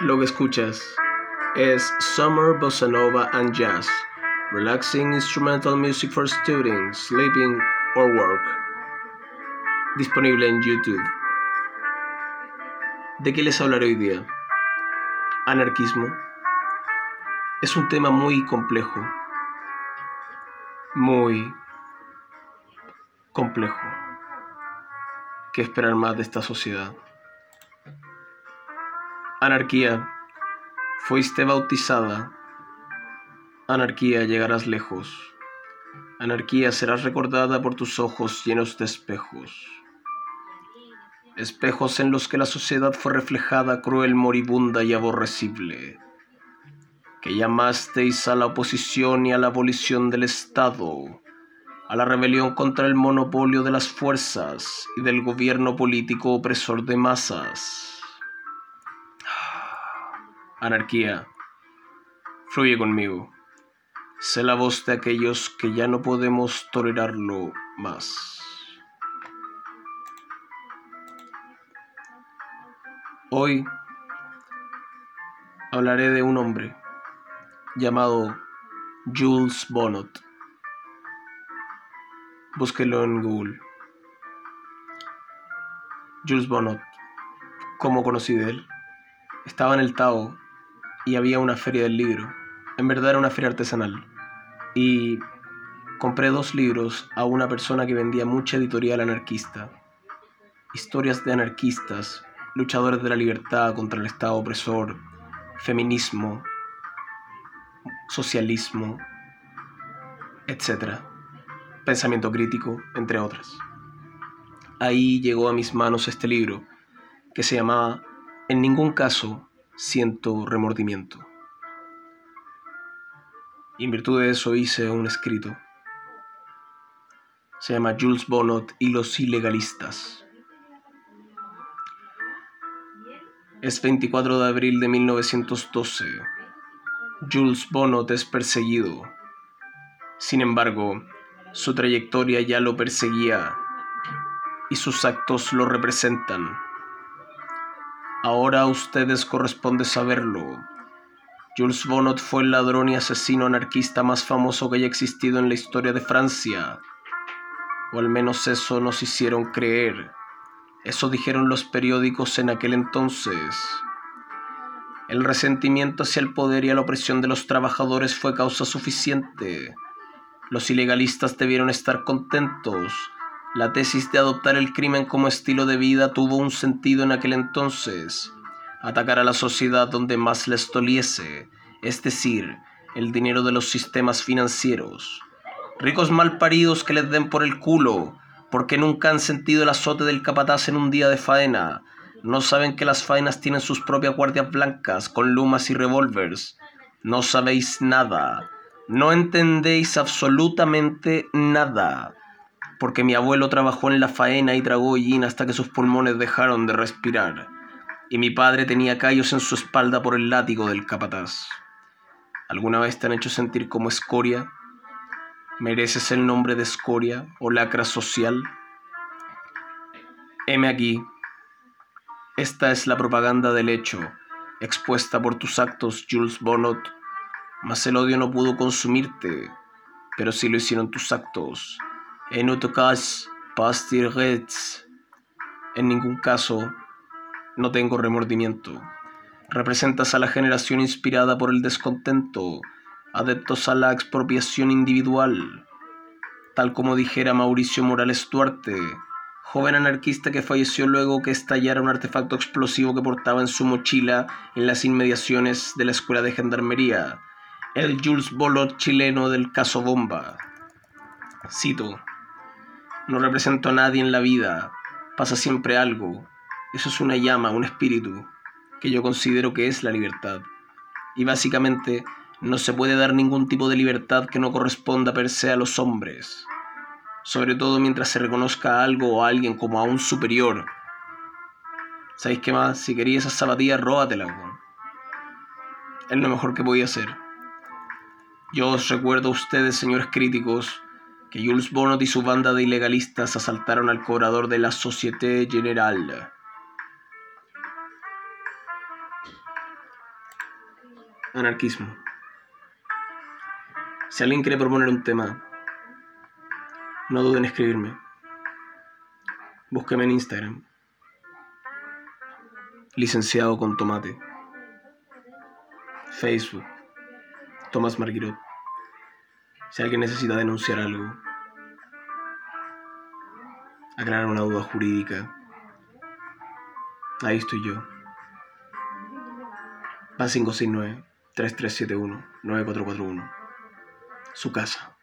Lo que escuchas es Summer Bossa Nova and Jazz, relaxing instrumental music for students, sleeping or work. Disponible en YouTube. ¿De qué les hablaré hoy día? Anarquismo. Es un tema muy complejo. Muy complejo. ¿Qué esperar más de esta sociedad? Anarquía, fuiste bautizada. Anarquía, llegarás lejos. Anarquía, serás recordada por tus ojos llenos de espejos. Espejos en los que la sociedad fue reflejada cruel, moribunda y aborrecible. Que llamasteis a la oposición y a la abolición del Estado, a la rebelión contra el monopolio de las fuerzas y del gobierno político opresor de masas Anarquía, fluye conmigo. Sé la voz de aquellos que ya no podemos tolerarlo más. Hoy hablaré de un hombre llamado Jules Bonnot. Búsquelo en Google. Jules Bonnot. ¿Cómo conocí de él? Estaba en el Tao y había una feria del libro. En verdad era una feria artesanal. Y compré dos libros a una persona que vendía mucha editorial anarquista. Historias de anarquistas, luchadores de la libertad contra el Estado opresor, feminismo, socialismo, etc. Pensamiento crítico, entre otras. Ahí llegó a mis manos este libro, que se llamaba En ningún caso siento remordimiento. Y en virtud de eso hice un escrito. Se llama Jules Bonnot y los ilegalistas. Es 24 de abril de 1912. Jules Bonnot es perseguido. Sin embargo, su trayectoria ya lo perseguía y sus actos lo representan. Ahora a ustedes corresponde saberlo. Jules Bonnot fue el ladrón y asesino anarquista más famoso que haya existido en la historia de Francia. O al menos eso nos hicieron creer. Eso dijeron los periódicos en aquel entonces. El resentimiento hacia el poder y a la opresión de los trabajadores fue causa suficiente. Los ilegalistas debieron estar contentos la tesis de adoptar el crimen como estilo de vida tuvo un sentido en aquel entonces. Atacar a la sociedad donde más les doliese, es decir, el dinero de los sistemas financieros. Ricos malparidos que les den por el culo, porque nunca han sentido el azote del capataz en un día de faena. No saben que las faenas tienen sus propias guardias blancas con lumas y revólveres. No sabéis nada. No entendéis absolutamente nada porque mi abuelo trabajó en la faena y tragó hollín hasta que sus pulmones dejaron de respirar, y mi padre tenía callos en su espalda por el látigo del capataz. ¿Alguna vez te han hecho sentir como escoria? ¿Mereces el nombre de escoria o lacra social? Heme aquí. Esta es la propaganda del hecho, expuesta por tus actos, Jules Bonnot. Mas el odio no pudo consumirte, pero sí lo hicieron tus actos en otro caso, En ningún caso, no tengo remordimiento. Representas a la generación inspirada por el descontento, adeptos a la expropiación individual. Tal como dijera Mauricio Morales Duarte, joven anarquista que falleció luego que estallara un artefacto explosivo que portaba en su mochila en las inmediaciones de la escuela de gendarmería, el Jules Bolot chileno del caso Bomba. Cito. No represento a nadie en la vida. Pasa siempre algo. Eso es una llama, un espíritu, que yo considero que es la libertad. Y básicamente no se puede dar ningún tipo de libertad que no corresponda per se a los hombres. Sobre todo mientras se reconozca a algo o a alguien como a un superior. ¿Sabéis qué más? Si querías esas zapatillas, róbatelas, Es lo mejor que podía hacer. Yo os recuerdo a ustedes, señores críticos, que Jules Bonnot y su banda de ilegalistas asaltaron al cobrador de la Société Générale. Anarquismo. Si alguien quiere proponer un tema, no duden en escribirme. Búsqueme en Instagram. Licenciado con tomate. Facebook. Tomás Marguirot. Si alguien necesita denunciar algo, aclarar una duda jurídica, ahí estoy yo. Va 569 3371 9441. Su casa.